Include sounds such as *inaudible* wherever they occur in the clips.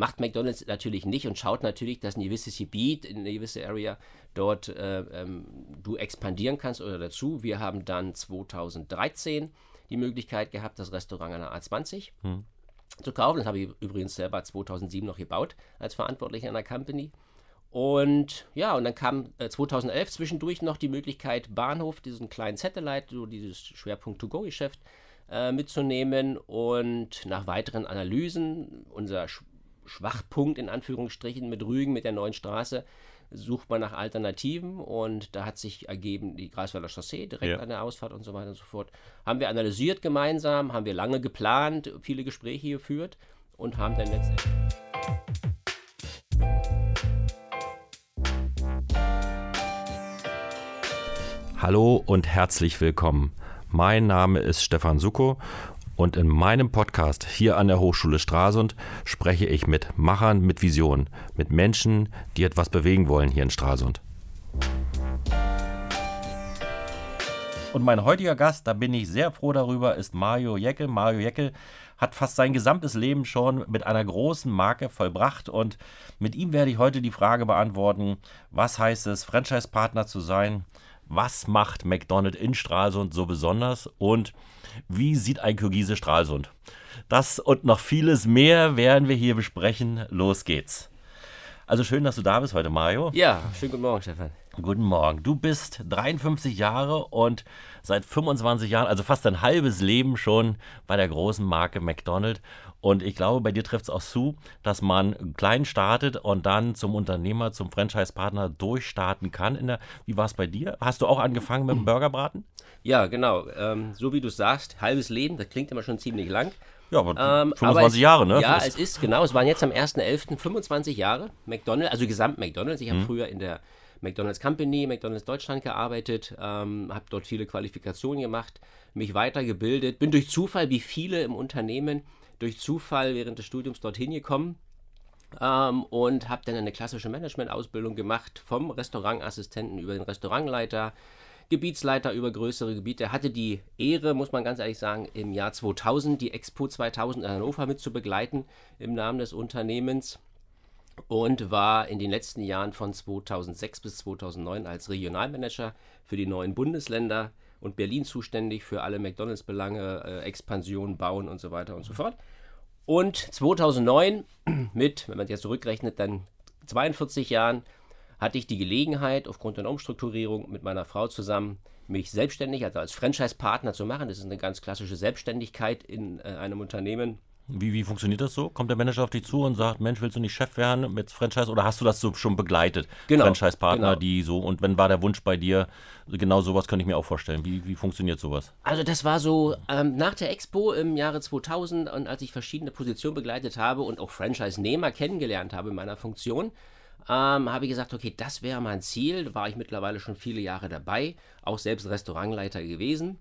macht McDonald's natürlich nicht und schaut natürlich, dass ein gewisses Gebiet, in eine gewisse Area dort äh, ähm, du expandieren kannst oder dazu. Wir haben dann 2013 die Möglichkeit gehabt, das Restaurant an der A20 hm. zu kaufen. Das habe ich übrigens selber 2007 noch gebaut als Verantwortlicher einer Company. Und ja, und dann kam äh, 2011 zwischendurch noch die Möglichkeit, Bahnhof, diesen kleinen Satellite, so dieses Schwerpunkt-to-go-Geschäft äh, mitzunehmen. Und nach weiteren Analysen, unser Schwachpunkt in Anführungsstrichen mit Rügen, mit der neuen Straße, sucht man nach Alternativen und da hat sich ergeben die Greifswalder Chaussee direkt ja. an der Ausfahrt und so weiter und so fort. Haben wir analysiert gemeinsam, haben wir lange geplant, viele Gespräche geführt und haben dann letztendlich. Hallo und herzlich willkommen. Mein Name ist Stefan Suko und in meinem Podcast hier an der Hochschule Stralsund spreche ich mit Machern mit Vision, mit Menschen, die etwas bewegen wollen hier in Stralsund. Und mein heutiger Gast, da bin ich sehr froh darüber, ist Mario Jeckel. Mario Jeckel hat fast sein gesamtes Leben schon mit einer großen Marke vollbracht und mit ihm werde ich heute die Frage beantworten, was heißt es, Franchise-Partner zu sein? Was macht McDonald's in Stralsund so besonders und wie sieht ein Kirgise Stralsund? Das und noch vieles mehr werden wir hier besprechen. Los geht's. Also schön, dass du da bist heute, Mario. Ja, schönen guten Morgen, Stefan. Guten Morgen. Du bist 53 Jahre und seit 25 Jahren, also fast ein halbes Leben schon bei der großen Marke McDonald's. Und ich glaube, bei dir trifft es auch zu, dass man klein startet und dann zum Unternehmer, zum Franchise-Partner durchstarten kann. Der, wie war es bei dir? Hast du auch angefangen mit dem Burgerbraten? Ja, genau. Ähm, so wie du sagst, halbes Leben, das klingt immer schon ziemlich lang. Ja, aber ähm, 25 aber es, Jahre, ne? Ja, es ist, genau. Es waren jetzt am 1.11. 25 Jahre McDonald's, also gesamt McDonald's. Ich habe mhm. früher in der McDonald's Company, McDonald's Deutschland gearbeitet, ähm, habe dort viele Qualifikationen gemacht, mich weitergebildet, bin durch Zufall, wie viele im Unternehmen, durch Zufall während des Studiums dorthin gekommen ähm, und habe dann eine klassische Management-Ausbildung gemacht, vom Restaurantassistenten über den Restaurantleiter, Gebietsleiter über größere Gebiete. Hatte die Ehre, muss man ganz ehrlich sagen, im Jahr 2000 die Expo 2000 in Hannover mit zu begleiten im Namen des Unternehmens und war in den letzten Jahren von 2006 bis 2009 als Regionalmanager für die neuen Bundesländer und Berlin zuständig für alle McDonalds-Belange, äh, Expansion, Bauen und so weiter und so fort. Und 2009 *clears throat* mit, wenn man jetzt zurückrechnet, dann 42 Jahren hatte ich die Gelegenheit, aufgrund einer Umstrukturierung mit meiner Frau zusammen, mich selbstständig, also als Franchise-Partner zu machen. Das ist eine ganz klassische Selbstständigkeit in äh, einem Unternehmen wie, wie funktioniert das so? Kommt der Manager auf dich zu und sagt, Mensch, willst du nicht Chef werden mit Franchise oder hast du das so schon begleitet? Genau. Franchise-Partner, genau. die so, und wenn war der Wunsch bei dir, genau sowas könnte ich mir auch vorstellen. Wie, wie funktioniert sowas? Also das war so ähm, nach der Expo im Jahre 2000 und als ich verschiedene Positionen begleitet habe und auch Franchise-Nehmer kennengelernt habe in meiner Funktion, ähm, habe ich gesagt, okay, das wäre mein Ziel. Da war ich mittlerweile schon viele Jahre dabei, auch selbst Restaurantleiter gewesen.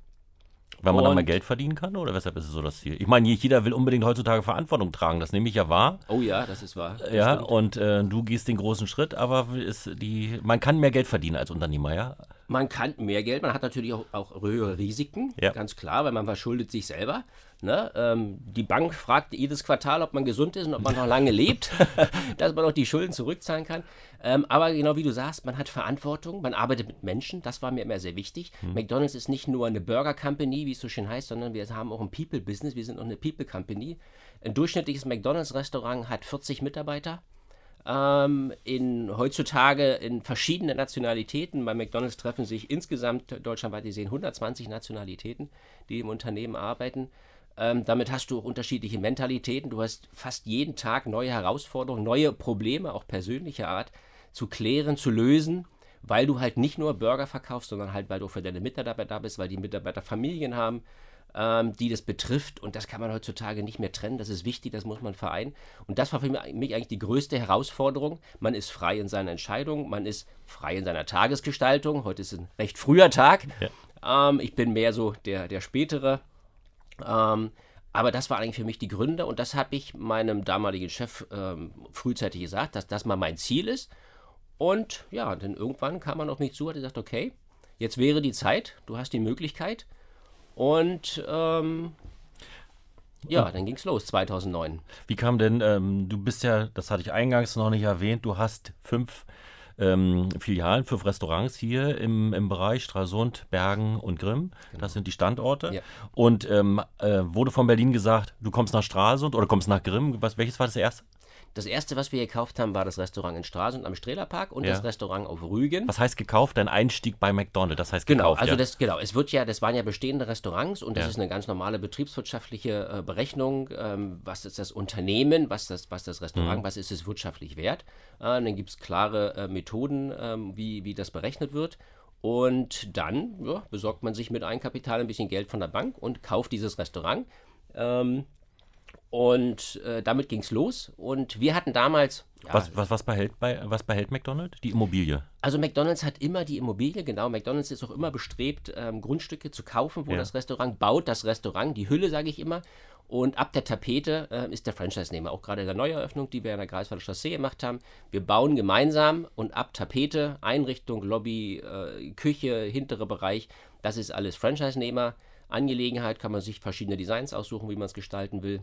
Weil man dann mal Geld verdienen kann oder weshalb ist es so das Ziel? Ich meine, jeder will unbedingt heutzutage Verantwortung tragen, das nehme ich ja wahr. Oh ja, das ist wahr. Das ja, stimmt. und äh, du gehst den großen Schritt, aber ist die, man kann mehr Geld verdienen als Unternehmer, ja? Man kann mehr Geld, man hat natürlich auch, auch höhere Risiken, ja. ganz klar, weil man verschuldet sich selber. Ne? Ähm, die Bank fragt jedes Quartal, ob man gesund ist und ob man noch lange lebt, *laughs* *laughs* dass man auch die Schulden zurückzahlen kann. Ähm, aber genau wie du sagst, man hat Verantwortung, man arbeitet mit Menschen, das war mir immer sehr wichtig. Mhm. McDonald's ist nicht nur eine Burger Company, wie es so schön heißt, sondern wir haben auch ein People-Business, wir sind auch eine People Company. Ein durchschnittliches McDonald's-Restaurant hat 40 Mitarbeiter ähm, in, heutzutage in verschiedenen Nationalitäten. Bei McDonalds treffen sich insgesamt deutschlandweit gesehen 120 Nationalitäten, die im Unternehmen arbeiten. Ähm, damit hast du auch unterschiedliche Mentalitäten. Du hast fast jeden Tag neue Herausforderungen, neue Probleme, auch persönlicher Art, zu klären, zu lösen, weil du halt nicht nur Burger verkaufst, sondern halt, weil du für deine Mitarbeiter da bist, weil die Mitarbeiter Familien haben, ähm, die das betrifft. Und das kann man heutzutage nicht mehr trennen. Das ist wichtig, das muss man vereinen. Und das war für mich eigentlich die größte Herausforderung. Man ist frei in seiner Entscheidung, man ist frei in seiner Tagesgestaltung. Heute ist ein recht früher Tag. Ja. Ähm, ich bin mehr so der, der spätere. Ähm, aber das war eigentlich für mich die Gründe und das habe ich meinem damaligen Chef ähm, frühzeitig gesagt, dass das mal mein Ziel ist. Und ja, dann irgendwann kam man auf mich zu und hat gesagt, okay, jetzt wäre die Zeit, du hast die Möglichkeit, und ähm, Ja, dann ging es los, 2009. Wie kam denn, ähm, du bist ja, das hatte ich eingangs noch nicht erwähnt, du hast fünf ähm, Filialen, fünf Restaurants hier im, im Bereich Stralsund, Bergen und Grimm. Genau. Das sind die Standorte. Ja. Und ähm, äh, wurde von Berlin gesagt, du kommst nach Stralsund oder kommst nach Grimm. Was, welches war das erste? Das erste, was wir gekauft haben, war das Restaurant in Stralsund am Strehlerpark und ja. das Restaurant auf Rügen. Was heißt gekauft? Dein Einstieg bei McDonald's, das heißt genau, gekauft. Also ja. das, genau, es wird ja, das waren ja bestehende Restaurants und das ja. ist eine ganz normale betriebswirtschaftliche äh, Berechnung. Ähm, was ist das Unternehmen, was das, was das Restaurant, mhm. was ist es wirtschaftlich wert? Äh, dann gibt es klare äh, Methoden, ähm, wie, wie das berechnet wird. Und dann ja, besorgt man sich mit Eigenkapital ein bisschen Geld von der Bank und kauft dieses Restaurant. Ähm, und äh, damit ging es los. Und wir hatten damals. Ja, was, was, was, behält bei, was behält McDonald's? Die Immobilie. Also McDonald's hat immer die Immobilie, genau. McDonald's ist auch immer bestrebt, ähm, Grundstücke zu kaufen, wo ja. das Restaurant baut, das Restaurant, die Hülle, sage ich immer. Und ab der Tapete äh, ist der Franchise-Nehmer. Auch gerade in der Neueröffnung, die wir in der Greifswalder Chaussee gemacht haben. Wir bauen gemeinsam und ab Tapete, Einrichtung, Lobby, äh, Küche, hintere Bereich, das ist alles Franchise-Nehmer. Angelegenheit kann man sich verschiedene Designs aussuchen, wie man es gestalten will.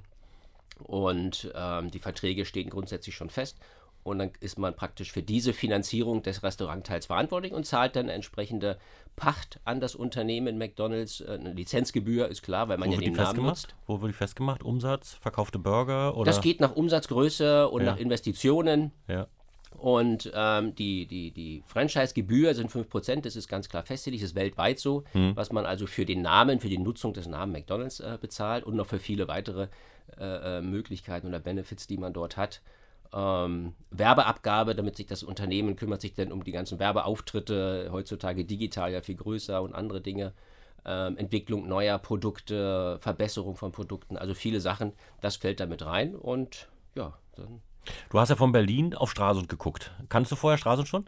Und ähm, die Verträge stehen grundsätzlich schon fest. Und dann ist man praktisch für diese Finanzierung des Restaurantteils verantwortlich und zahlt dann entsprechende Pacht an das Unternehmen McDonalds. Äh, eine Lizenzgebühr ist klar, weil man Wo ja den Namen nutzt. Wo wird die festgemacht? Umsatz, verkaufte Burger? Oder? Das geht nach Umsatzgröße und ja. nach Investitionen. Ja. Und ähm, die, die, die Franchise-Gebühr sind 5%, das ist ganz klar festgelegt, das ist weltweit so, hm. was man also für den Namen, für die Nutzung des Namens McDonalds äh, bezahlt und noch für viele weitere äh, äh, Möglichkeiten oder Benefits, die man dort hat. Ähm, Werbeabgabe, damit sich das Unternehmen kümmert sich dann um die ganzen Werbeauftritte, heutzutage digital ja viel größer und andere Dinge. Ähm, Entwicklung neuer Produkte, Verbesserung von Produkten, also viele Sachen, das fällt damit rein und ja, dann. Du hast ja von Berlin auf Stralsund geguckt. Kannst du vorher Stralsund schon?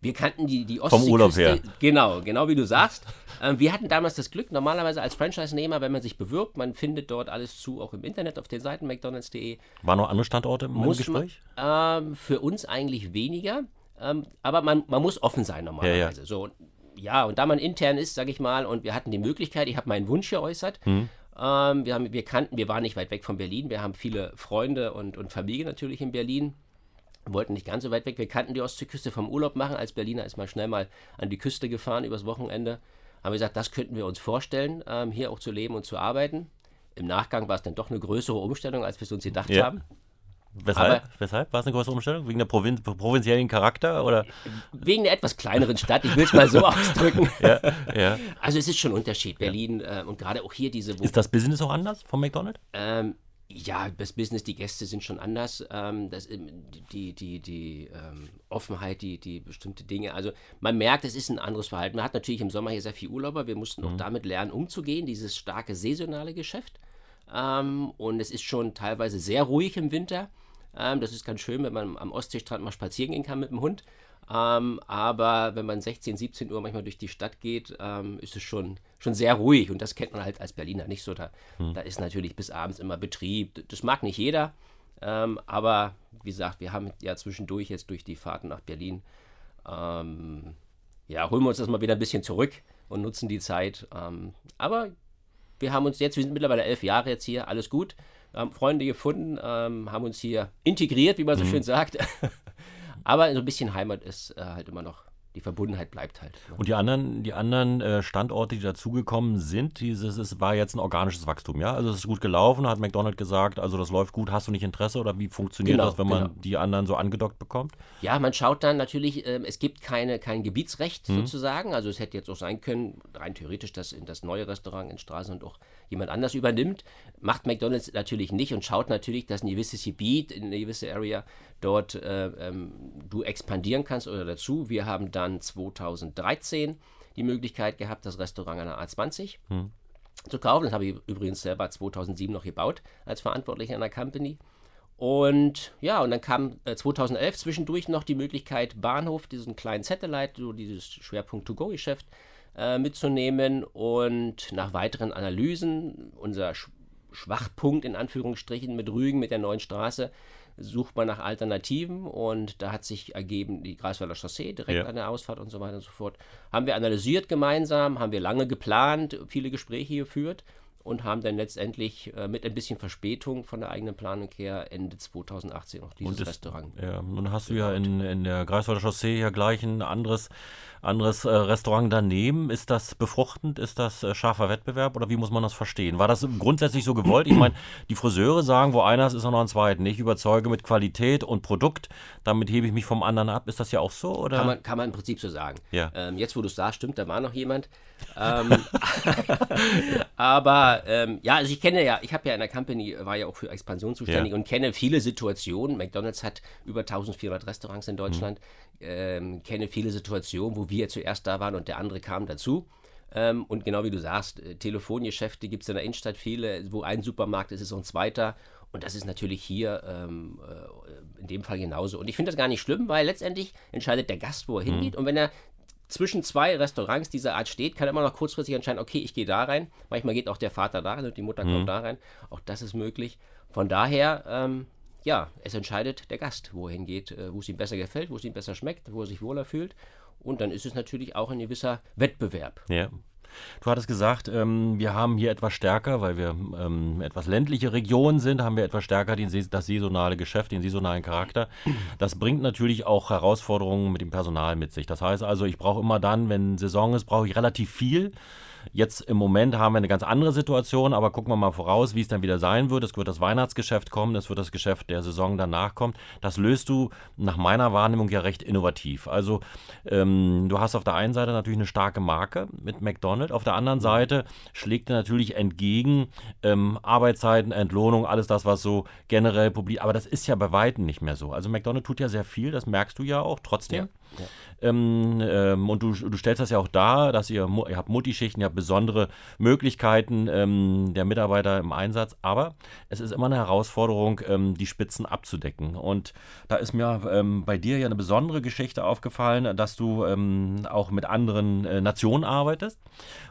Wir kannten die, die Ostsee. Vom Urlaub her. Genau, genau wie du sagst. Ähm, wir hatten damals das Glück, normalerweise als Franchise-Nehmer, wenn man sich bewirbt, man findet dort alles zu, auch im Internet auf den Seiten McDonalds.de. Waren noch andere Standorte im muss Gespräch? Man, ähm, für uns eigentlich weniger. Ähm, aber man, man muss offen sein normalerweise. Ja, ja. So, ja, und da man intern ist, sage ich mal, und wir hatten die Möglichkeit, ich habe meinen Wunsch geäußert. Hm. Ähm, wir, haben, wir kannten, wir waren nicht weit weg von Berlin. Wir haben viele Freunde und, und Familie natürlich in Berlin wollten nicht ganz so weit weg. Wir kannten die Ostseeküste vom Urlaub machen. Als Berliner ist man schnell mal an die Küste gefahren übers Wochenende. Haben wir gesagt, das könnten wir uns vorstellen, ähm, hier auch zu leben und zu arbeiten. Im Nachgang war es dann doch eine größere Umstellung, als wir es uns gedacht ja. haben. Weshalb? Aber, Weshalb? War es eine größere Umstellung? Wegen der Provin provinziellen Charakter? Oder? Wegen der etwas kleineren Stadt, ich will es mal so *laughs* ausdrücken. ja, ja. Also es ist schon ein Unterschied. Berlin äh, und gerade auch hier diese... ist das Business auch anders vom McDonald's? Ähm, ja, das Business, die Gäste sind schon anders. Ähm, das, die die, die ähm, Offenheit, die, die bestimmte Dinge. Also man merkt, es ist ein anderes Verhalten. Man hat natürlich im Sommer hier sehr viel Urlauber. Wir mussten mhm. auch damit lernen, umzugehen, dieses starke saisonale Geschäft. Ähm, und es ist schon teilweise sehr ruhig im Winter. Ähm, das ist ganz schön, wenn man am Ostseestrand mal spazieren gehen kann mit dem Hund. Ähm, aber wenn man 16, 17 Uhr manchmal durch die Stadt geht, ähm, ist es schon, schon sehr ruhig. Und das kennt man halt als Berliner nicht so. Da, hm. da ist natürlich bis abends immer Betrieb. Das mag nicht jeder. Ähm, aber wie gesagt, wir haben ja zwischendurch jetzt durch die Fahrten nach Berlin, ähm, ja, holen wir uns das mal wieder ein bisschen zurück und nutzen die Zeit. Ähm, aber wir haben uns jetzt, wir sind mittlerweile elf Jahre jetzt hier, alles gut. Haben Freunde gefunden, ähm, haben uns hier integriert, wie man so mhm. schön sagt. *laughs* Aber so ein bisschen Heimat ist äh, halt immer noch die Verbundenheit bleibt halt. Ne? Und die anderen, die anderen äh, Standorte, die dazugekommen sind, dieses es war jetzt ein organisches Wachstum, ja? Also es ist gut gelaufen, hat McDonald's gesagt, also das läuft gut, hast du nicht Interesse oder wie funktioniert genau, das, wenn man genau. die anderen so angedockt bekommt? Ja, man schaut dann natürlich, äh, es gibt keine, kein Gebietsrecht mhm. sozusagen, also es hätte jetzt auch sein können, rein theoretisch, dass in das neue Restaurant in Straßen und auch jemand anders übernimmt. Macht McDonald's natürlich nicht und schaut natürlich, dass ein gewisses Gebiet, in eine gewisse Area dort äh, ähm, du expandieren kannst oder dazu. Wir haben dann 2013 die Möglichkeit gehabt, das Restaurant an der A20 hm. zu kaufen. Das habe ich übrigens selber 2007 noch gebaut als Verantwortlicher einer Company. Und ja, und dann kam äh, 2011 zwischendurch noch die Möglichkeit, Bahnhof, diesen kleinen Satellite, so dieses Schwerpunkt-to-go-Geschäft, äh, mitzunehmen und nach weiteren Analysen, unser Sch Schwachpunkt in Anführungsstrichen mit Rügen, mit der neuen Straße, sucht man nach Alternativen und da hat sich ergeben die Greifswalder Chaussee direkt ja. an der Ausfahrt und so weiter und so fort. Haben wir analysiert gemeinsam, haben wir lange geplant, viele Gespräche geführt und haben dann letztendlich äh, mit ein bisschen Verspätung von der eigenen Planung her Ende 2018 auch dieses das, Restaurant. Ja, nun hast du ja in, in der Greifswalder Chaussee ja gleich ein anderes, anderes äh, Restaurant daneben. Ist das befruchtend? Ist das äh, scharfer Wettbewerb oder wie muss man das verstehen? War das grundsätzlich so gewollt? Ich meine, die Friseure sagen, wo einer ist, ist auch noch ein zweiter. Ich überzeuge mit Qualität und Produkt, damit hebe ich mich vom anderen ab. Ist das ja auch so? Oder? Kann, man, kann man im Prinzip so sagen. Ja. Ähm, jetzt, wo du es sagst, stimmt, da war noch jemand. Ähm, *laughs* aber ähm, ja, also ich kenne ja, ich habe ja in der Company, war ja auch für Expansion zuständig Ja. und kenne viele Situationen. McDonalds hat über 1400 Restaurants in Deutschland, ähm, kenne viele Situationen, wo wir zuerst da waren und der andere kam dazu. Ähm, und genau wie du sagst, äh, Telefongeschäfte gibt es in der Innenstadt viele, wo ein Supermarkt ist, ist auch ein zweiter. Und das ist natürlich hier ähm, äh, in dem Fall genauso. Und ich finde das gar nicht schlimm, weil letztendlich entscheidet der Gast, wo er hingeht. Und wenn er zwischen zwei Restaurants dieser Art steht, kann er immer noch kurzfristig entscheiden, okay, ich gehe da rein. Manchmal geht auch der Vater da rein und die Mutter kommt da rein. Auch das ist möglich. Von daher, ähm, ja, es entscheidet der Gast, wo er hingeht, äh, wo es ihm besser gefällt, wo es ihm besser schmeckt, wo er sich wohler fühlt. Und dann ist es natürlich auch ein gewisser Wettbewerb. Ja. Du hattest gesagt, ähm, wir haben hier etwas stärker, weil wir ähm, etwas ländliche Region sind, haben wir etwas stärker den, das saisonale Geschäft, den saisonalen Charakter. Das bringt natürlich auch Herausforderungen mit dem Personal mit sich. Das heißt also, ich brauche immer dann, wenn Saison ist, brauche ich relativ viel. Jetzt im Moment haben wir eine ganz andere Situation, aber gucken wir mal voraus, wie es dann wieder sein wird. Es wird das Weihnachtsgeschäft kommen, es wird das Geschäft der Saison danach kommen. Das löst du nach meiner Wahrnehmung ja recht innovativ. Also ähm, du hast auf der einen Seite natürlich eine starke Marke mit McDonald's, auf der anderen Seite schlägt dir natürlich entgegen ähm, Arbeitszeiten, Entlohnung, alles das, was so generell publik. Aber das ist ja bei Weitem nicht mehr so. Also McDonald's tut ja sehr viel, das merkst du ja auch trotzdem. Ja, Ähm, ähm, und du, du stellst das ja auch dar, dass ihr, ihr habt Multischichten, ihr habt besondere Möglichkeiten ähm, der Mitarbeiter im Einsatz, aber es ist immer eine Herausforderung, ähm, die Spitzen abzudecken. Und da ist mir ähm, bei dir ja eine besondere Geschichte aufgefallen, dass du ähm, auch mit anderen äh, Nationen arbeitest.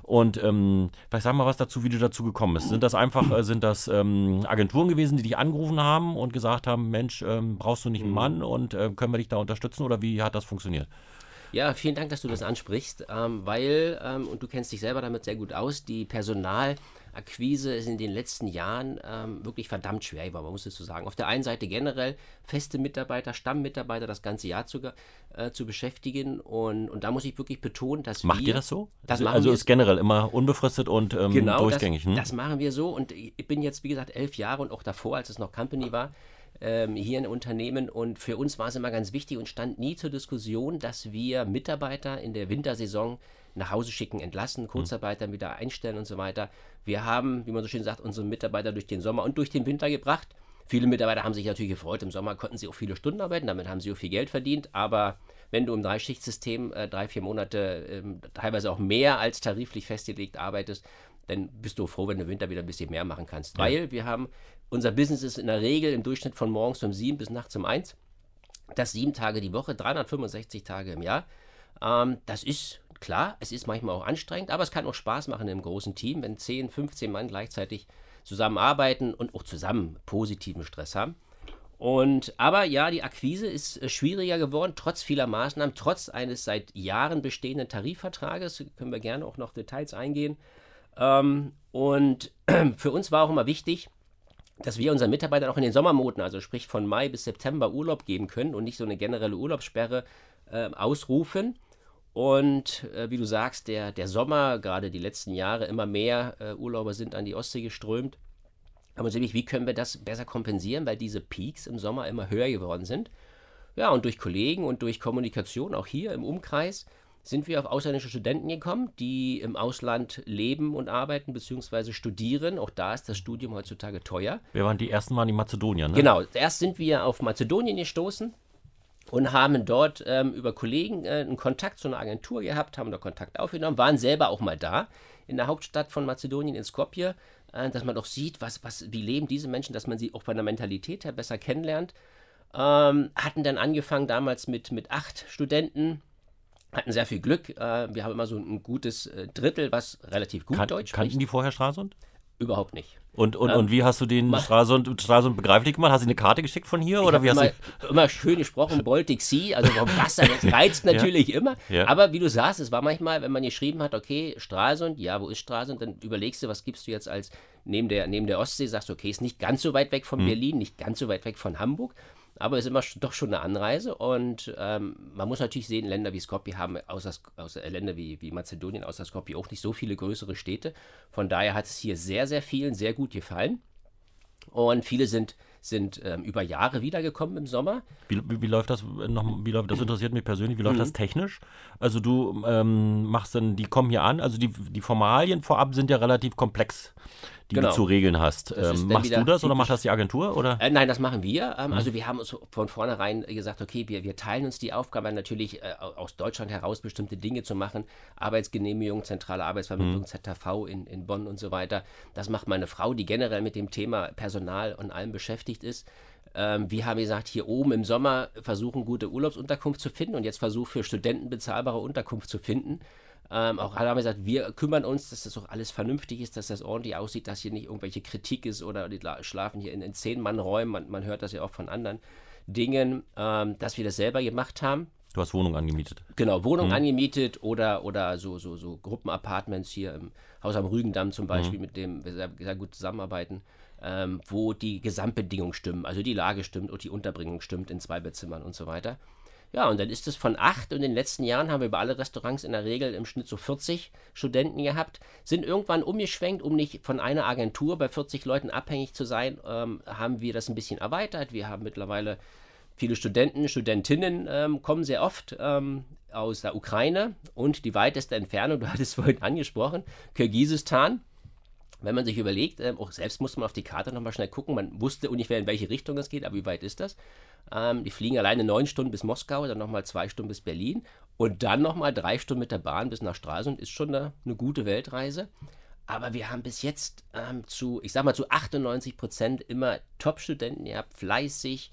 Und vielleicht sag mal was dazu, wie du dazu gekommen bist. Sind das einfach, äh, sind das Agenturen gewesen, die dich angerufen haben und gesagt haben, Mensch, brauchst du nicht einen Mann und äh, können wir dich da unterstützen oder wie hat das funktioniert? Ja, vielen Dank, dass du das ansprichst, ähm, weil, ähm, und du kennst dich selber damit sehr gut aus, die Personalakquise ist in den letzten Jahren ähm, wirklich verdammt schwer, aber man muss es so sagen. Auf der einen Seite generell feste Mitarbeiter, Stammmitarbeiter das ganze Jahr zu, äh, zu beschäftigen und, und da muss ich wirklich betonen, dass Macht wir... ihr das so? Das also also ist generell immer unbefristet und ähm, Genau, durchgängig. das, hm? das machen wir so und ich bin jetzt, wie gesagt, elf Jahre und auch davor, als es noch Company war, ähm, hier in Unternehmen und für uns war es immer ganz wichtig und stand nie zur Diskussion, dass wir Mitarbeiter in der Wintersaison nach Hause schicken, entlassen, Kurzarbeiter wieder einstellen und so weiter. Wir haben, wie man so schön sagt, unsere Mitarbeiter durch den Sommer und durch den Winter gebracht. Viele Mitarbeiter haben sich natürlich gefreut. Im Sommer konnten sie auch viele Stunden arbeiten, damit haben sie auch viel Geld verdient. Aber wenn du im Dreischichtsystem äh, drei, vier Monate, ähm, teilweise auch mehr als tariflich festgelegt arbeitest, dann bist du froh, wenn du im Winter wieder ein bisschen mehr machen kannst. Weil wir haben, unser Business ist in der Regel im Durchschnitt von morgens um sieben bis nachts um eins. Das sieben Tage die Woche, 365 Tage im Jahr. Ähm, das ist klar, es ist manchmal auch anstrengend, aber es kann auch Spaß machen im großen Team, wenn 10, 15 Mann gleichzeitig zusammenarbeiten und auch zusammen positiven Stress haben. Und aber ja, die Akquise ist äh, schwieriger geworden, trotz vieler Maßnahmen, trotz eines seit Jahren bestehenden Tarifvertrages. Können wir gerne auch noch Details eingehen. Ähm, und *clears throat* für uns war auch immer wichtig, dass wir unseren Mitarbeitern auch in den Sommermonaten, also sprich von Mai bis September, Urlaub geben können und nicht so eine generelle Urlaubssperre äh, ausrufen. Und äh, wie du sagst, der, der Sommer, gerade die letzten Jahre, immer mehr äh, Urlauber sind an die Ostsee geströmt. Aber natürlich, wie können wir das besser kompensieren, weil diese Peaks im Sommer immer höher geworden sind? Ja, und durch Kollegen und durch Kommunikation, auch hier im Umkreis, sind wir auf ausländische Studenten gekommen, die im Ausland leben und arbeiten bzw. studieren. Auch da ist das Studium heutzutage teuer. Wir waren die ersten waren die Mazedonier, ne? Genau, erst sind wir auf Mazedonien gestoßen und haben dort ähm, über Kollegen äh, einen Kontakt zu einer Agentur gehabt, haben da Kontakt aufgenommen, waren selber auch mal da in der Hauptstadt von Mazedonien, in Skopje, äh, dass man doch sieht, was, was, wie leben diese Menschen, dass man sie auch bei der Mentalität her besser kennenlernt. Ähm, hatten dann angefangen damals mit, mit acht Studenten, hatten sehr viel Glück. Äh, wir haben immer so ein gutes äh, Drittel, was relativ gut Kan Deutsch kannten spricht. die vorher Stralsund? Überhaupt nicht. Und, und, ähm, und wie hast du den Stralsund, Stralsund begreiflich gemacht? Hast du eine Karte geschickt von hier? Oder wie hast immer, du immer schön gesprochen, Baltic Sea, also vom Wasser, das reizt *laughs* natürlich ja. immer. Ja. Aber wie du sagst, es war manchmal, wenn man geschrieben hat, okay, Stralsund, ja, wo ist Stralsund, dann überlegst du, was gibst du jetzt als neben der, neben der Ostsee, sagst du, okay, ist nicht ganz so weit weg von mhm. Berlin, nicht ganz so weit weg von Hamburg. Aber es ist immer doch schon eine Anreise und ähm, man muss natürlich sehen, Länder wie Skopje haben, außer, außer äh, Länder wie, wie Mazedonien, außer Skopje auch nicht so viele größere Städte. Von daher hat es hier sehr, sehr vielen sehr gut gefallen. Und viele sind, sind ähm, über Jahre wiedergekommen im Sommer. Wie, wie, wie, läuft das noch, wie läuft, das interessiert mich persönlich, wie läuft mhm. das technisch? Also du ähm, machst dann, die kommen hier an, also die, die Formalien vorab sind ja relativ komplex die genau. du zu regeln hast. Ähm, machst du das oder macht das die Agentur? Oder? Äh, nein, das machen wir. Ähm, mhm. Also wir haben uns von vornherein gesagt, okay, wir, wir teilen uns die Aufgabe natürlich äh, aus Deutschland heraus bestimmte Dinge zu machen. Arbeitsgenehmigung, zentrale Arbeitsvermittlung, mhm. ZTV in, in Bonn und so weiter. Das macht meine Frau, die generell mit dem Thema Personal und allem beschäftigt ist. Ähm, wir haben gesagt, hier oben im Sommer versuchen, gute Urlaubsunterkunft zu finden und jetzt versuchen für Studenten bezahlbare Unterkunft zu finden. Ähm, auch alle haben gesagt, wir kümmern uns, dass das auch alles vernünftig ist, dass das ordentlich aussieht, dass hier nicht irgendwelche Kritik ist oder die schlafen hier in, in zehn Mann Räumen. Man, man, hört das ja auch von anderen Dingen, ähm, dass wir das selber gemacht haben. Du hast Wohnung angemietet. Genau, Wohnung mhm. angemietet oder, oder so, so, so Gruppenapartments hier im Haus am Rügendamm zum Beispiel, mhm. mit dem wir sehr, gut zusammenarbeiten, ähm, wo die Gesamtbedingungen stimmen, also die Lage stimmt und die Unterbringung stimmt in zwei Bettzimmern und so weiter. Ja, und dann ist es von acht und in den letzten Jahren haben wir bei alle Restaurants in der Regel im Schnitt so 40 Studenten gehabt, sind irgendwann umgeschwenkt, um nicht von einer Agentur bei 40 Leuten abhängig zu sein, ähm, haben wir das ein bisschen erweitert. Wir haben mittlerweile viele Studenten, Studentinnen ähm, kommen sehr oft ähm, aus der Ukraine und die weiteste Entfernung, du hattest es vorhin angesprochen, Kirgisistan wenn man sich überlegt, ähm, auch selbst musste man auf die Karte nochmal schnell gucken, man wusste ungefähr, in welche Richtung es geht, aber wie weit ist das? Ähm, die fliegen alleine neun Stunden bis Moskau, dann nochmal zwei Stunden bis Berlin und dann nochmal drei Stunden mit der Bahn bis nach Stralsund, ist schon eine, eine gute Weltreise. Aber wir haben bis jetzt ähm, zu, ich sag mal, zu 98 Prozent immer Top-Studenten gehabt, fleißig,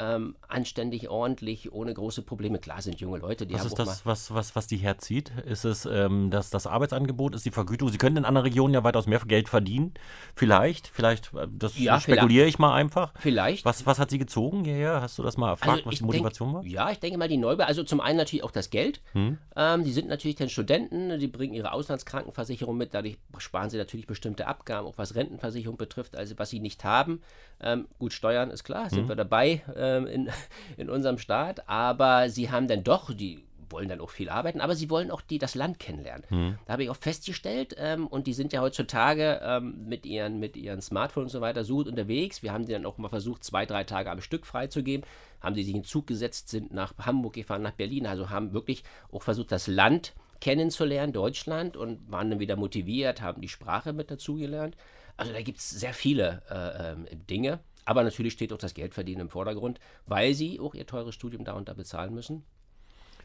ähm, anständig, ordentlich, ohne große Probleme. Klar sind junge Leute, die was haben ist das, was, was, was die herzieht? Ist es ähm, das, das Arbeitsangebot, ist die Vergütung? Sie können in anderen Regionen ja weitaus mehr Geld verdienen. Vielleicht, vielleicht, äh, das ja, spekuliere ich mal einfach. Vielleicht. Was, was hat sie gezogen hierher? Hast du das mal erfragt, also was die Motivation denk, war? Ja, ich denke mal, die Neubau, also zum einen natürlich auch das Geld. Hm. Ähm, die sind natürlich dann Studenten, die bringen ihre Auslandskrankenversicherung mit, dadurch sparen sie natürlich bestimmte Abgaben, auch was Rentenversicherung betrifft, also was sie nicht haben. Ähm, gut, Steuern ist klar, sind hm. wir dabei. Äh, ähm, in, *laughs* in unserem Staat, aber sie haben dann doch, die wollen dann auch viel arbeiten, aber sie wollen auch die, das Land kennenlernen. Mhm. Da habe ich auch festgestellt, ähm, und die sind ja heutzutage ähm, mit, ihren, mit ihren Smartphones und so weiter so gut unterwegs. Wir haben die dann auch mal versucht, zwei, drei Tage am Stück freizugeben. Haben die sich in den Zug gesetzt, sind nach Hamburg gefahren, nach Berlin, also haben wirklich auch versucht, das Land kennenzulernen, Deutschland, und waren dann wieder motiviert, haben die Sprache mit dazugelernt. Also da gibt es sehr viele äh, äh, Dinge. Aber natürlich steht auch das Geldverdienen im Vordergrund, weil sie auch ihr teures Studium da und da bezahlen müssen.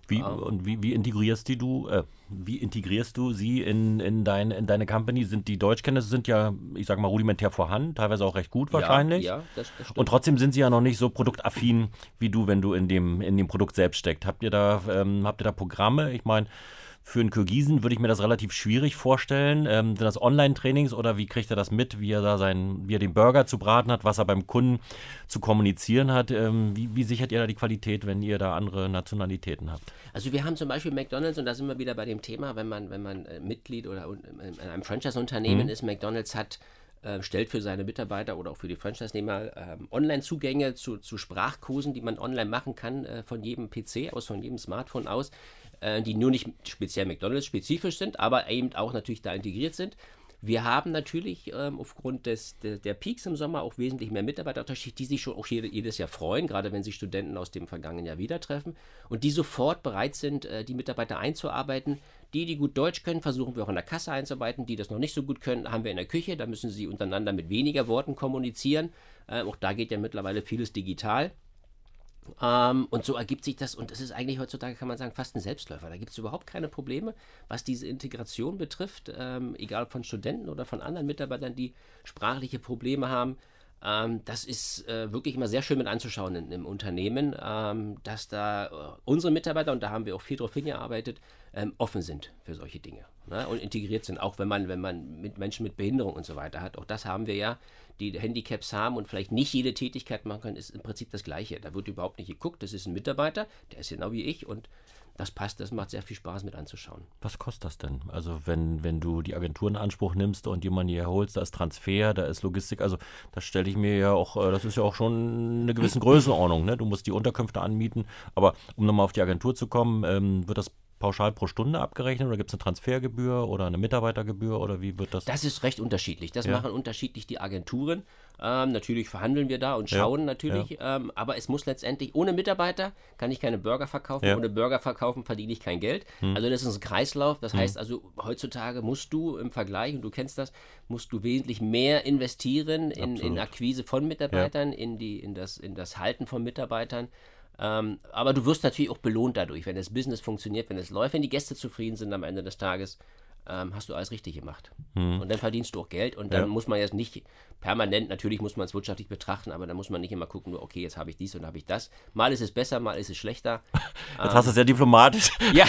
Wie, um, ähm. und wie, wie, integrierst die du, äh, wie integrierst du sie in, in, dein, in deine Company? Sind die Deutschkenntnisse sind ja, ich sag mal, rudimentär vorhanden, teilweise auch recht gut wahrscheinlich. Ja, ja das, das stimmt. Und trotzdem sind sie ja noch nicht so produktaffin wie du, wenn du in dem, in dem Produkt selbst steckst. Habt ihr da, ähm, habt ihr da Programme? Ich meine, für einen Kirgisen würde ich mir das relativ schwierig vorstellen. Ähm, sind das Online-Trainings oder wie kriegt er das mit, wie er da sein, wie er den Burger zu braten hat, was er beim Kunden zu kommunizieren hat? Ähm, wie, wie, sichert ihr da die Qualität, wenn ihr da andere Nationalitäten habt? Also wir haben zum Beispiel McDonalds und da sind wir wieder bei dem Thema, wenn man, wenn man äh, Mitglied oder in einem Franchise-Unternehmen mhm. ist, McDonalds hat äh, stellt für seine Mitarbeiter oder auch für die Franchise-Nehmer äh, Online-Zugänge zu, zu Sprachkursen, die man online machen kann, äh, von jedem PC aus, von jedem Smartphone aus äh, die nur nicht speziell McDonalds-spezifisch sind, aber eben auch natürlich da integriert sind. Wir haben natürlich ähm, aufgrund des, de, der Peaks im Sommer auch wesentlich mehr Mitarbeiterunterschied, die sich schon auch jede, jedes Jahr freuen, gerade wenn sich Studenten aus dem vergangenen Jahr wieder treffen und die sofort bereit sind, äh, die Mitarbeiter einzuarbeiten. Die, die gut Deutsch können, versuchen wir auch in der Kasse einzuarbeiten. Die das noch nicht so gut können, haben wir in der Küche. Da müssen sie untereinander mit weniger Worten kommunizieren. Äh, auch da geht ja mittlerweile vieles digital. Ähm, und so ergibt sich das, und das ist eigentlich heutzutage, kann man sagen, fast ein Selbstläufer. Da gibt es überhaupt keine Probleme, was diese Integration betrifft, ähm, egal von Studenten oder von anderen Mitarbeitern, die sprachliche Probleme haben. Ähm, das ist äh, wirklich immer sehr schön mit anzuschauen in, im Unternehmen, ähm, dass da äh, unsere Mitarbeiter, und da haben wir auch viel drauf hingearbeitet, ähm, offen sind für solche Dinge ne? und integriert sind, auch wenn man, wenn man mit Menschen mit Behinderung und so weiter hat. Auch das haben wir ja, die Handicaps haben und vielleicht nicht jede Tätigkeit machen können, ist im Prinzip das Gleiche. Da wird überhaupt nicht geguckt, das ist ein Mitarbeiter, der ist genau wie ich und das passt, das macht sehr viel Spaß mit anzuschauen. Was kostet das denn? Also wenn, wenn du die Agentur in Anspruch nimmst und jemanden hier holst, da ist Transfer, da ist Logistik, also das stelle ich mir ja auch, äh, das ist ja auch schon eine gewisse *clears throat* Größenordnung, ne? Du musst die Unterkünfte anmieten, aber um nochmal auf die Agentur zu kommen, ähm, wird das pauschal pro Stunde abgerechnet oder gibt es eine Transfergebühr oder eine Mitarbeitergebühr oder wie wird das? Das ist recht unterschiedlich. Das ja. machen unterschiedlich die Agenturen. Ähm, natürlich verhandeln wir da und schauen ja. natürlich, ja. Ähm, aber es muss letztendlich, ohne Mitarbeiter kann ich keine Burger verkaufen, ohne Burger verkaufen verdiene ich kein Geld. Hm. Also das ist ein Kreislauf. Das hm. heißt also, heutzutage musst du im Vergleich, und du kennst das, musst du wesentlich mehr investieren in, in Akquise von Mitarbeitern, in, die, in, das, in das Halten von Mitarbeitern. Ähm, aber du wirst natürlich auch belohnt dadurch, wenn das Business funktioniert, wenn es läuft, wenn die Gäste zufrieden sind am Ende des Tages ähm, hast du alles richtig gemacht. Hm. Und dann verdienst du auch Geld und dann ja. muss man jetzt nicht permanent, natürlich muss man es wirtschaftlich betrachten, aber dann muss man nicht immer gucken, nur okay, jetzt habe ich dies und habe ich das. Mal ist es besser, mal ist es schlechter. *laughs* Jetzt ähm, hast du sehr diplomatisch *laughs* ja.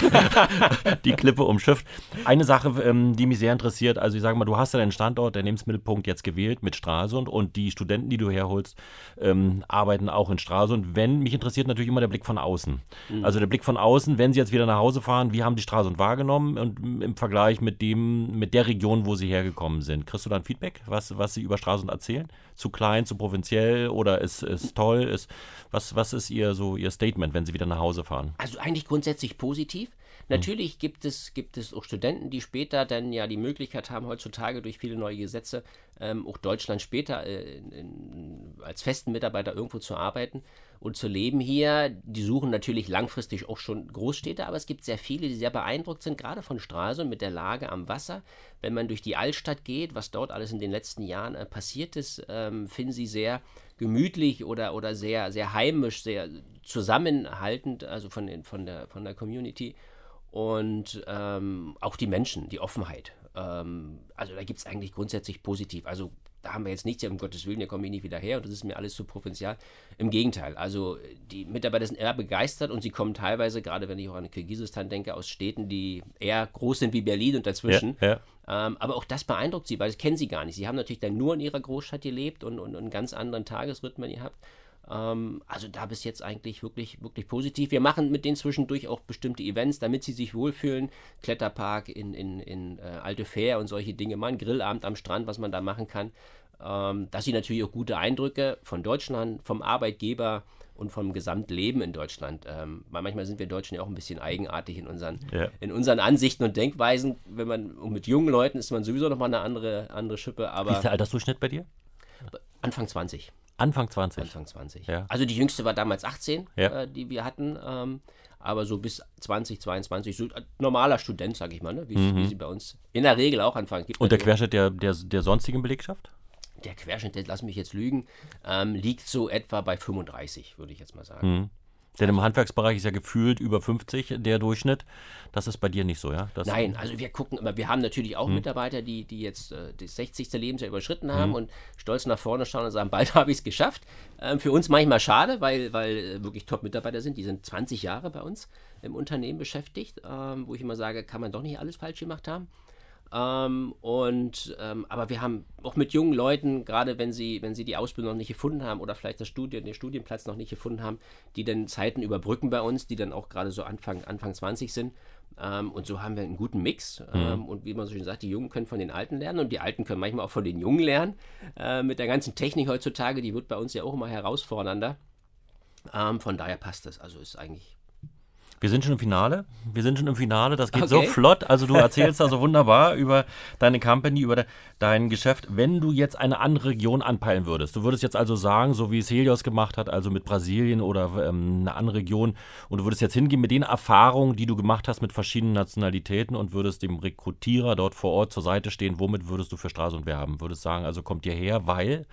*laughs* die Klippe umschifft. Eine Sache, ähm, die mich sehr interessiert, also ich sage mal, du hast ja deinen Standort, der Lebensmittelpunkt jetzt gewählt mit Stralsund und die Studenten, die du herholst, ähm, arbeiten auch in Stralsund. Wenn, mich interessiert natürlich immer der Blick von außen. Mhm. Also der Blick von außen, wenn sie jetzt wieder nach Hause fahren, wie haben die Stralsund wahrgenommen und im Vergleich mit mit dem, mit der Region, wo sie hergekommen sind. Kriegst du dann Feedback, was, was sie über Stralsund erzählen? Zu klein, zu provinziell oder ist, ist toll? Ist, was, was ist ihr so ihr Statement, wenn sie wieder nach Hause fahren? Also eigentlich grundsätzlich positiv. Natürlich hm. gibt, es, gibt es auch Studenten, die später dann ja die Möglichkeit haben, heutzutage durch viele neue Gesetze ähm, auch Deutschland später äh, in, in, als festen Mitarbeiter irgendwo zu arbeiten und zu leben hier. Die suchen natürlich langfristig auch schon Großstädte, aber es gibt sehr viele, die sehr beeindruckt sind, gerade von Stralsund mit der Lage am Wasser. Wenn man durch die Altstadt geht, was dort alles in den letzten Jahren äh, passiert ist, ähm, finden sie sehr gemütlich oder, oder sehr, sehr heimisch, sehr zusammenhaltend, also von, den, von, der, von der Community. Und ähm, auch die Menschen, die Offenheit. Ähm, also da gibt es eigentlich grundsätzlich positiv. Also da haben wir jetzt nichts, um Gottes Willen, hier komme ich nicht wieder her und das ist mir alles zu provinzial. Im Gegenteil, also die Mitarbeiter sind eher begeistert und sie kommen teilweise, gerade wenn ich auch an Kirgisistan denke, aus Städten, die eher groß sind wie Berlin und dazwischen. Ja, ja. Ähm, aber auch das beeindruckt sie, weil das kennen sie gar nicht. Sie haben natürlich dann nur in ihrer Großstadt gelebt und, und, und einen ganz anderen Tagesrhythmen gehabt. Ähm, also da bis jetzt eigentlich wirklich, wirklich positiv. Wir machen mit denen zwischendurch auch bestimmte Events, damit sie sich wohlfühlen. Kletterpark in, in, in äh, Alte Fähr und solche Dinge, mal ein Grillabend am Strand, was man da machen kann. Ähm, dass sie natürlich auch gute Eindrücke von Deutschland, vom Arbeitgeber und vom Gesamtleben in Deutschland. Ähm, weil manchmal sind wir Deutschen ja auch ein bisschen eigenartig in unseren, ja. in unseren Ansichten und Denkweisen. Wenn man mit jungen Leuten ist man sowieso nochmal eine andere, andere Schippe. Aber Wie ist der Altersdurchschnitt bei dir? Anfang 20. Anfang 20. Anfang 20. Ja. Also die jüngste war damals 18, ja. äh, die wir hatten. Ähm, aber so bis 20, 22, so ein normaler Student, sage ich mal, ne? wie, mhm. wie, sie bei uns in der Regel auch anfangen. Gibt Und der Querschnitt der, der, der sonstigen Belegschaft? Der Querschnitt, lass mich jetzt lügen, ähm, liegt so etwa bei 35, würde ich jetzt mal sagen. Mhm. Denn im Handwerksbereich ist ja gefühlt über 50 der Durchschnitt. Das ist bei dir nicht so, ja? Das Nein, also wir gucken immer, wir haben natürlich auch hm. Mitarbeiter, die, die jetzt äh, das 60. Lebensjahr überschritten haben hm. und stolz nach vorne schauen und sagen, *laughs* bald habe ich es geschafft. Ähm, für uns manchmal schade, weil, weil äh, wirklich Top-Mitarbeiter sind. Die sind 20 Jahre bei uns im Unternehmen beschäftigt, ähm, wo ich immer sage, kann man doch nicht alles falsch gemacht haben. Ähm, und, ähm, aber wir haben auch mit jungen Leuten, gerade wenn sie, wenn sie die Ausbildung noch nicht gefunden haben oder vielleicht das Studien, den Studienplatz noch nicht gefunden haben, die dann Zeiten überbrücken bei uns, die dann auch gerade so Anfang, Anfang 20 sind. Ähm, und so haben wir einen guten Mix. Mhm. Ähm, und wie man so schön sagt, die Jungen können von den Alten lernen und die Alten können manchmal auch von den Jungen lernen. Äh, mit der ganzen Technik heutzutage, die wird bei uns ja auch immer herausfordernder. Ähm, von daher passt das. Also ist eigentlich wir sind schon im Finale. Wir sind schon im Finale. Das geht okay. so flott. Also du erzählst da so *laughs* wunderbar über deine Company, über de, dein Geschäft. Wenn du jetzt eine andere Region anpeilen würdest, du würdest jetzt also sagen, so wie es Helios gemacht hat, also mit Brasilien oder ähm, eine andere Region, und du würdest jetzt hingehen mit den Erfahrungen, die du gemacht hast mit verschiedenen Nationalitäten und würdest dem Rekrutierer dort vor Ort zur Seite stehen, womit würdest du für Straße und Werben? Würdest sagen, also kommt ihr her, weil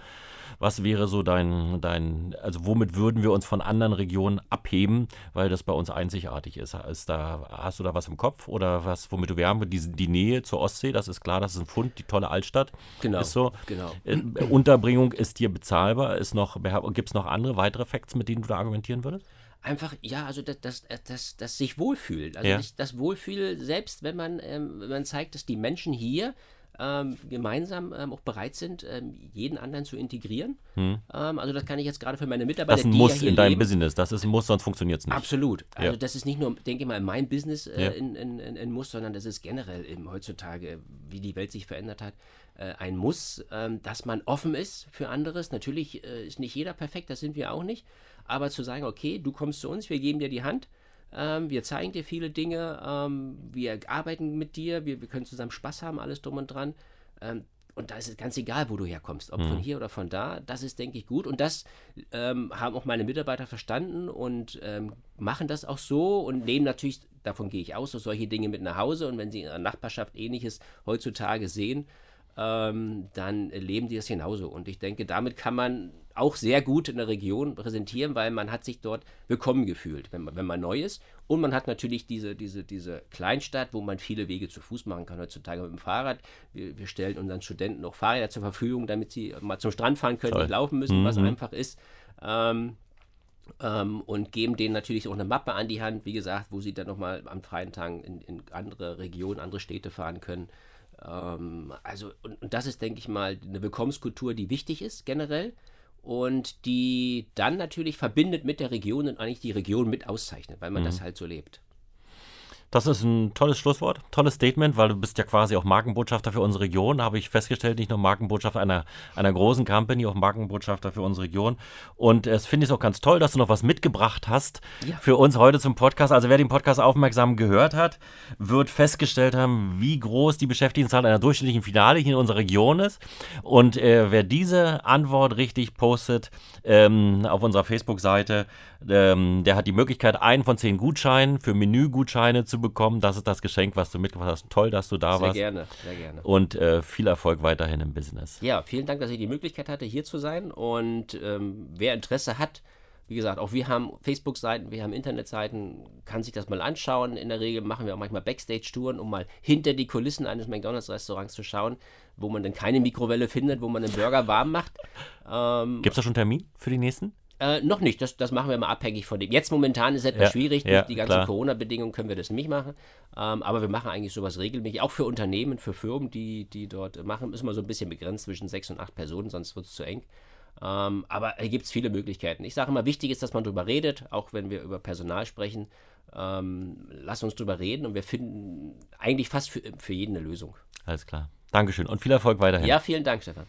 Was wäre so dein, dein, also womit würden wir uns von anderen Regionen abheben, weil das bei uns einzigartig ist? ist da, hast du da was im Kopf oder was, womit du, wir haben die, die Nähe zur Ostsee, das ist klar, das ist ein Fund, die tolle Altstadt. Genau. Ist so. genau. Äh, Unterbringung ist dir bezahlbar, gibt es noch andere weitere Facts, mit denen du da argumentieren würdest? Einfach, ja, also das, das, das, das sich wohlfühlt. Also Ja. das, das Wohlfühl, selbst wenn man, ähm, wenn man zeigt, dass die Menschen hier ähm, gemeinsam ähm, auch bereit sind, ähm, jeden anderen zu integrieren. Ähm, also das kann ich jetzt gerade für meine Mitarbeiter, Hm. Das ist ein Muss ja in deinem leben, Business. Das ist ein Muss, sonst funktioniert es nicht. Absolut. Also Ja. das ist nicht nur, denke ich mal, in meinem Business äh, Ja. in, in, in, in Muss, sondern das ist generell eben heutzutage, wie die Welt sich verändert hat, äh, ein Muss, ähm, dass man offen ist für anderes. Natürlich äh, ist nicht jeder perfekt, das sind wir auch nicht. Aber zu sagen, okay, du kommst zu uns, wir geben dir die Hand, ähm, wir zeigen dir viele Dinge, ähm, wir arbeiten mit dir, wir, wir können zusammen Spaß haben, alles drum und dran. Ähm, und da ist es ganz egal, wo du herkommst, ob von hier oder von da. Das ist, denke ich, gut. Und das ähm, haben auch meine Mitarbeiter verstanden und ähm, machen das auch so und nehmen natürlich, davon gehe ich aus, so solche Dinge mit nach Hause. Und wenn sie in ihrer Nachbarschaft ähnliches heutzutage sehen, ähm, dann leben die das genauso. Und ich denke, damit kann man auch sehr gut in der Region präsentieren, weil man hat sich dort willkommen gefühlt, wenn man, wenn man neu ist. Und man hat natürlich diese, diese, diese Kleinstadt, wo man viele Wege zu Fuß machen kann heutzutage mit dem Fahrrad. Wir, wir stellen unseren Studenten auch Fahrräder zur Verfügung, damit sie mal zum Strand fahren können, Toll. nicht laufen müssen, was einfach ist. Ähm, ähm, und geben denen natürlich auch eine Mappe an die Hand, wie gesagt, wo sie dann nochmal am freien Tagen in, in andere Regionen, andere Städte fahren können. Ähm, also, und, und das ist, denke ich mal, eine Willkommenskultur, die wichtig ist generell und die dann natürlich verbindet mit der Region und eigentlich die Region mit auszeichnet, weil man das halt so lebt. Das ist ein tolles Schlusswort, tolles Statement, weil du bist ja quasi auch Markenbotschafter für unsere Region, habe ich festgestellt, nicht nur Markenbotschafter einer, einer großen Company, auch Markenbotschafter für unsere Region. Und es finde ich auch ganz toll, dass du noch was mitgebracht hast Ja. für uns heute zum Podcast. Also wer den Podcast aufmerksam gehört hat, wird festgestellt haben, wie groß die Beschäftigtenzahl einer durchschnittlichen Finale hier in unserer Region ist. Und äh, wer diese Antwort richtig postet ähm, auf unserer Facebook-Seite, ähm, der hat die Möglichkeit, einen von zehn Gutscheinen für Menügutscheine zu bekommen. Das ist das Geschenk, was du mitgebracht hast. Toll, dass du da Sehr warst. gerne, sehr gerne. Und äh, viel Erfolg weiterhin im Business. Ja, vielen Dank, dass ich die Möglichkeit hatte, hier zu sein. Und ähm, wer Interesse hat, wie gesagt, auch wir haben Facebook-Seiten, wir haben Internetseiten, kann sich das mal anschauen. In der Regel machen wir auch manchmal Backstage-Touren, um mal hinter die Kulissen eines McDonalds-Restaurants zu schauen, wo man dann keine Mikrowelle findet, wo man den Burger warm macht. Ähm, Gibt es da schon einen Termin für die nächsten? Äh, noch nicht, das, das machen wir mal abhängig von dem. Jetzt momentan ist es etwas Ja, schwierig, durch ja, die ganzen. Corona-Bedingungen können wir das nicht machen. Ähm, aber wir machen eigentlich sowas regelmäßig, auch für Unternehmen, für Firmen, die, die dort machen. Ist mal so ein bisschen begrenzt zwischen sechs und acht Personen, sonst wird es zu eng. Ähm, aber hier gibt es viele Möglichkeiten. Ich sage immer, wichtig ist, dass man darüber redet, auch wenn wir über Personal sprechen. Ähm, lass uns drüber reden und wir finden eigentlich fast für, für jeden eine Lösung. Alles klar. Dankeschön und viel Erfolg weiterhin. Ja, vielen Dank, Stefan.